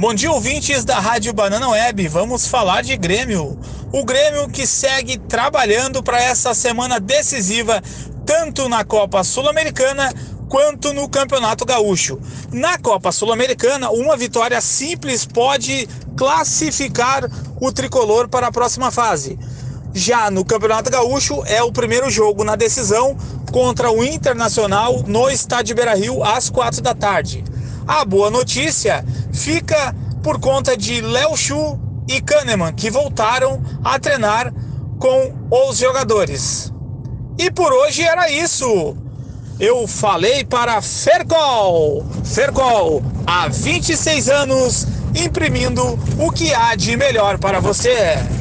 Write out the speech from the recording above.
Bom dia, ouvintes da Rádio Banana Web. Vamos falar de Grêmio. O Grêmio que segue trabalhando para essa semana decisiva, tanto na Copa Sul-Americana quanto no Campeonato Gaúcho. Na Copa Sul-Americana, uma vitória simples pode classificar o tricolor para a próxima fase. Já no Campeonato Gaúcho, é o primeiro jogo na decisão contra o Internacional no Estádio Beira Rio às quatro da tarde. A boa notícia fica por conta de Léo Chu e Kahneman, que voltaram a treinar com os jogadores. E por hoje era isso. Eu falei para Fercol. Fercol, há 26 anos, imprimindo o que há de melhor para você.